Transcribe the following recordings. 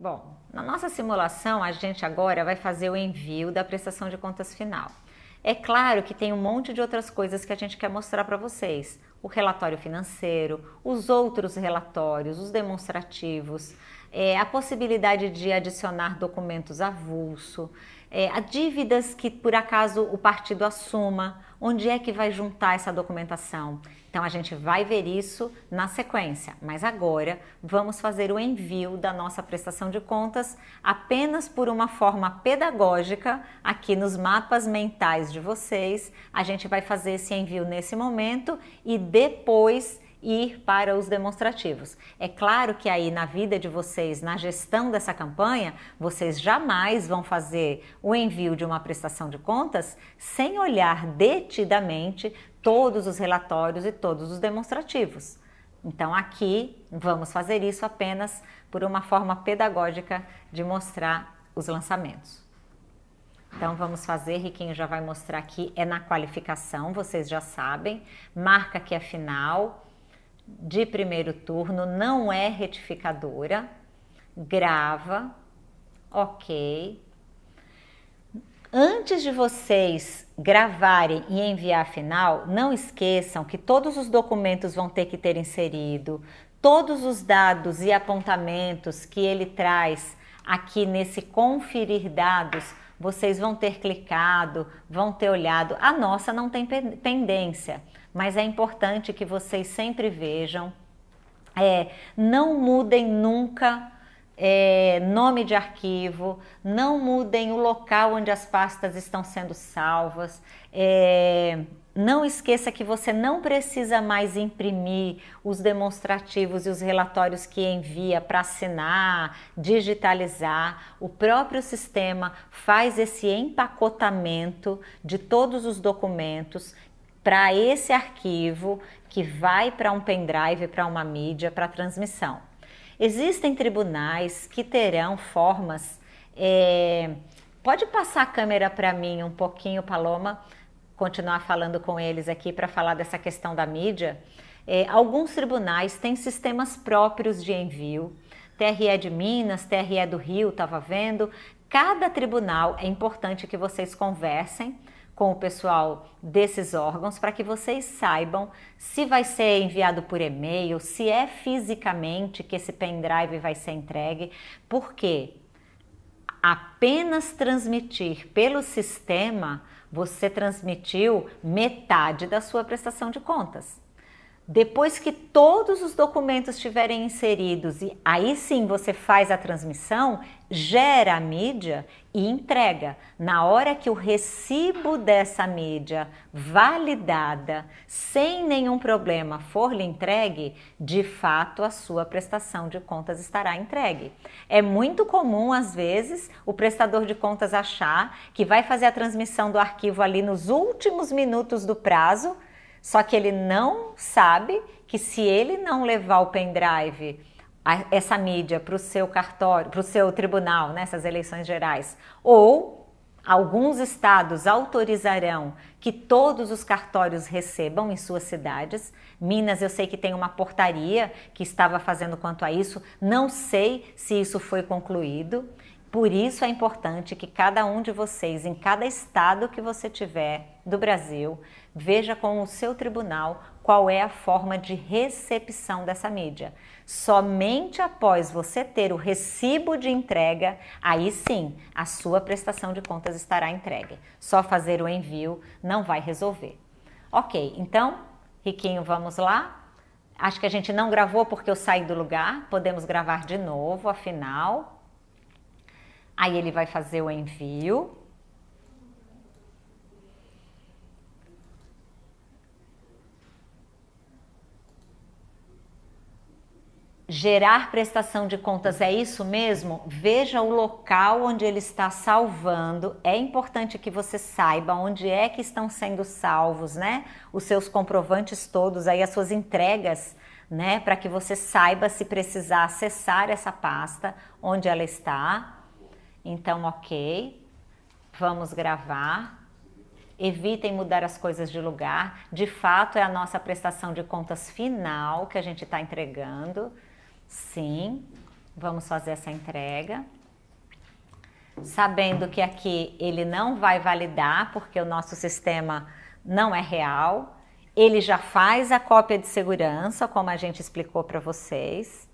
Bom, na nossa simulação, a gente agora vai fazer o envio da prestação de contas final. É claro que tem um monte de outras coisas que a gente quer mostrar para vocês. O relatório financeiro, os outros relatórios, os demonstrativos, é, a possibilidade de adicionar documentos avulso, é, a dívidas que por acaso o partido assuma, onde é que vai juntar essa documentação. Então a gente vai ver isso na sequência, mas agora vamos fazer o envio da nossa prestação de contas apenas por uma forma pedagógica aqui nos mapas mentais de vocês. A gente vai fazer esse envio nesse momento e depois ir para os demonstrativos. É claro que aí na vida de vocês, na gestão dessa campanha, vocês jamais vão fazer o envio de uma prestação de contas sem olhar detidamente todos os relatórios e todos os demonstrativos. Então aqui vamos fazer isso apenas por uma forma pedagógica de mostrar os lançamentos. Então vamos fazer, Riquinho já vai mostrar aqui, é na qualificação, vocês já sabem, marca que é final, de primeiro turno, não é retificadora, grava, ok. Antes de vocês gravarem e enviar a final, não esqueçam que todos os documentos vão ter que ter inserido, todos os dados e apontamentos que ele traz aqui nesse conferir dados, vocês vão ter clicado, vão ter olhado. A nossa não tem pendência mas é importante que vocês sempre vejam. É, não mudem nunca é, nome de arquivo, não mudem o local onde as pastas estão sendo salvas. É, não esqueça que você não precisa mais imprimir os demonstrativos e os relatórios que envia para assinar, digitalizar. O próprio sistema faz esse empacotamento de todos os documentos para esse arquivo que vai para um pendrive, para uma mídia, para transmissão. Existem tribunais que terão formas. É... Pode passar a câmera para mim um pouquinho, Paloma, continuar falando com eles aqui para falar dessa questão da mídia. É, alguns tribunais têm sistemas próprios de envio. TRE de Minas, TRE do Rio, estava vendo. Cada tribunal é importante que vocês conversem com o pessoal desses órgãos para que vocês saibam se vai ser enviado por e-mail, se é fisicamente que esse pendrive vai ser entregue, porque apenas transmitir pelo sistema você transmitiu metade da sua prestação de contas. Depois que todos os documentos estiverem inseridos e aí sim você faz a transmissão, gera a mídia e entrega. Na hora que o recibo dessa mídia validada, sem nenhum problema, for lhe entregue, de fato a sua prestação de contas estará entregue. É muito comum, às vezes, o prestador de contas achar que vai fazer a transmissão do arquivo ali nos últimos minutos do prazo só que ele não sabe que se ele não levar o pendrive, essa mídia para o seu cartório, para o seu tribunal nessas eleições gerais, ou alguns estados autorizarão que todos os cartórios recebam em suas cidades. Minas, eu sei que tem uma portaria que estava fazendo quanto a isso, não sei se isso foi concluído. Por isso é importante que cada um de vocês, em cada estado que você tiver do Brasil, veja com o seu tribunal qual é a forma de recepção dessa mídia. Somente após você ter o recibo de entrega, aí sim a sua prestação de contas estará entregue. Só fazer o envio não vai resolver. Ok, então, Riquinho, vamos lá? Acho que a gente não gravou porque eu saí do lugar, podemos gravar de novo, afinal. Aí ele vai fazer o envio. Gerar prestação de contas é isso mesmo? Veja o local onde ele está salvando. É importante que você saiba onde é que estão sendo salvos, né? Os seus comprovantes todos, aí as suas entregas, né? Para que você saiba se precisar acessar essa pasta, onde ela está. Então, ok, vamos gravar. Evitem mudar as coisas de lugar. De fato, é a nossa prestação de contas final que a gente está entregando. Sim, Vamos fazer essa entrega. Sabendo que aqui ele não vai validar, porque o nosso sistema não é real. Ele já faz a cópia de segurança, como a gente explicou para vocês.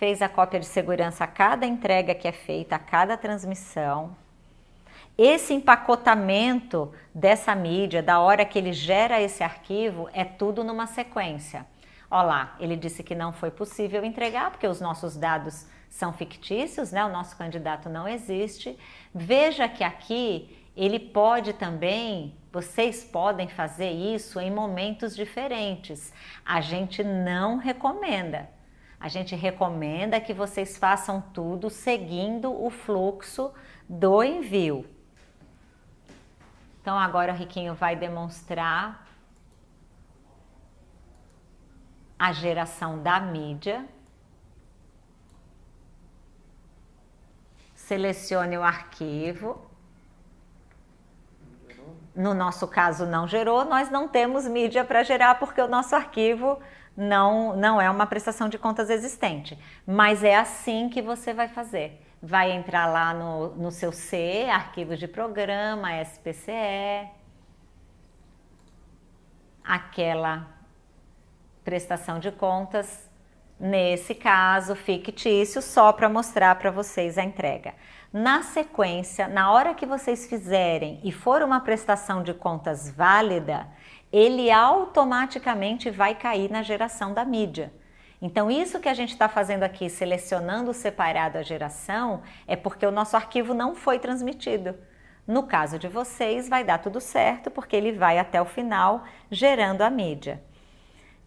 Fez a cópia de segurança a cada entrega que é feita, a cada transmissão. Esse empacotamento dessa mídia, da hora que ele gera esse arquivo, é tudo numa sequência. Olha lá, ele disse que não foi possível entregar porque os nossos dados são fictícios, né? O nosso candidato não existe. Veja que aqui ele pode também, vocês podem fazer isso em momentos diferentes. A gente não recomenda. A gente recomenda que vocês façam tudo seguindo o fluxo do envio. Então agora o Riquinho vai demonstrar a geração da mídia. Selecione o arquivo. No nosso caso não gerou, nós não temos mídia para gerar porque o nosso arquivo não, não é uma prestação de contas existente. Mas é assim que você vai fazer. Vai entrar lá no, no seu C, arquivos de programa, SPCE, aquela prestação de contas, nesse caso fictício, só para mostrar para vocês a entrega. Na sequência, na hora que vocês fizerem e for uma prestação de contas válida, ele automaticamente vai cair na geração da mídia. Então, isso que a gente está fazendo aqui, selecionando separado a geração, é porque o nosso arquivo não foi transmitido. No caso de vocês, vai dar tudo certo, porque ele vai até o final gerando a mídia.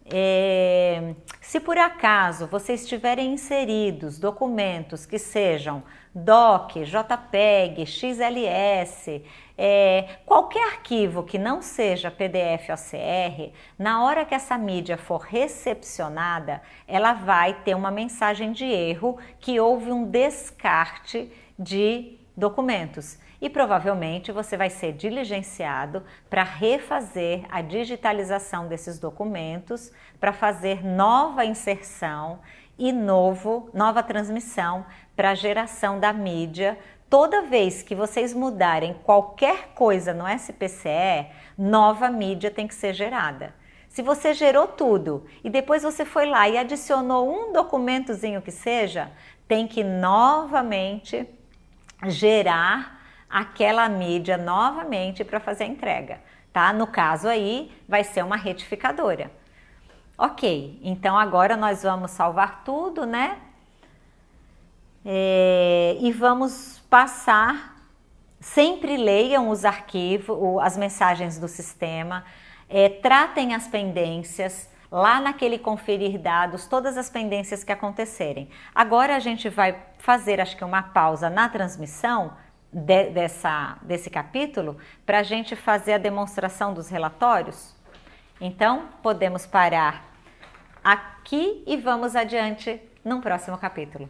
É, se por acaso vocês tiverem inseridos documentos que sejam DOC, JPEG, XLS, é, qualquer arquivo que não seja PDF OCR, na hora que essa mídia for recepcionada, ela vai ter uma mensagem de erro que houve um descarte de documentos e provavelmente você vai ser diligenciado para refazer a digitalização desses documentos, para fazer nova inserção e novo, nova transmissão para a geração da mídia. Toda vez que vocês mudarem qualquer coisa no SPCE, nova mídia tem que ser gerada. Se você gerou tudo e depois você foi lá e adicionou um documentozinho que seja, tem que novamente gerar aquela mídia novamente para fazer a entrega, tá? No caso aí, vai ser uma retificadora. Ok, então agora nós vamos salvar tudo, né? É, e vamos passar. Sempre leiam os arquivos, as mensagens do sistema, é, tratem as pendências lá naquele conferir dados, todas as pendências que acontecerem. Agora a gente vai fazer, acho que uma pausa na transmissão de, dessa, desse capítulo para a gente fazer a demonstração dos relatórios? Então, podemos parar aqui e vamos adiante num próximo capítulo.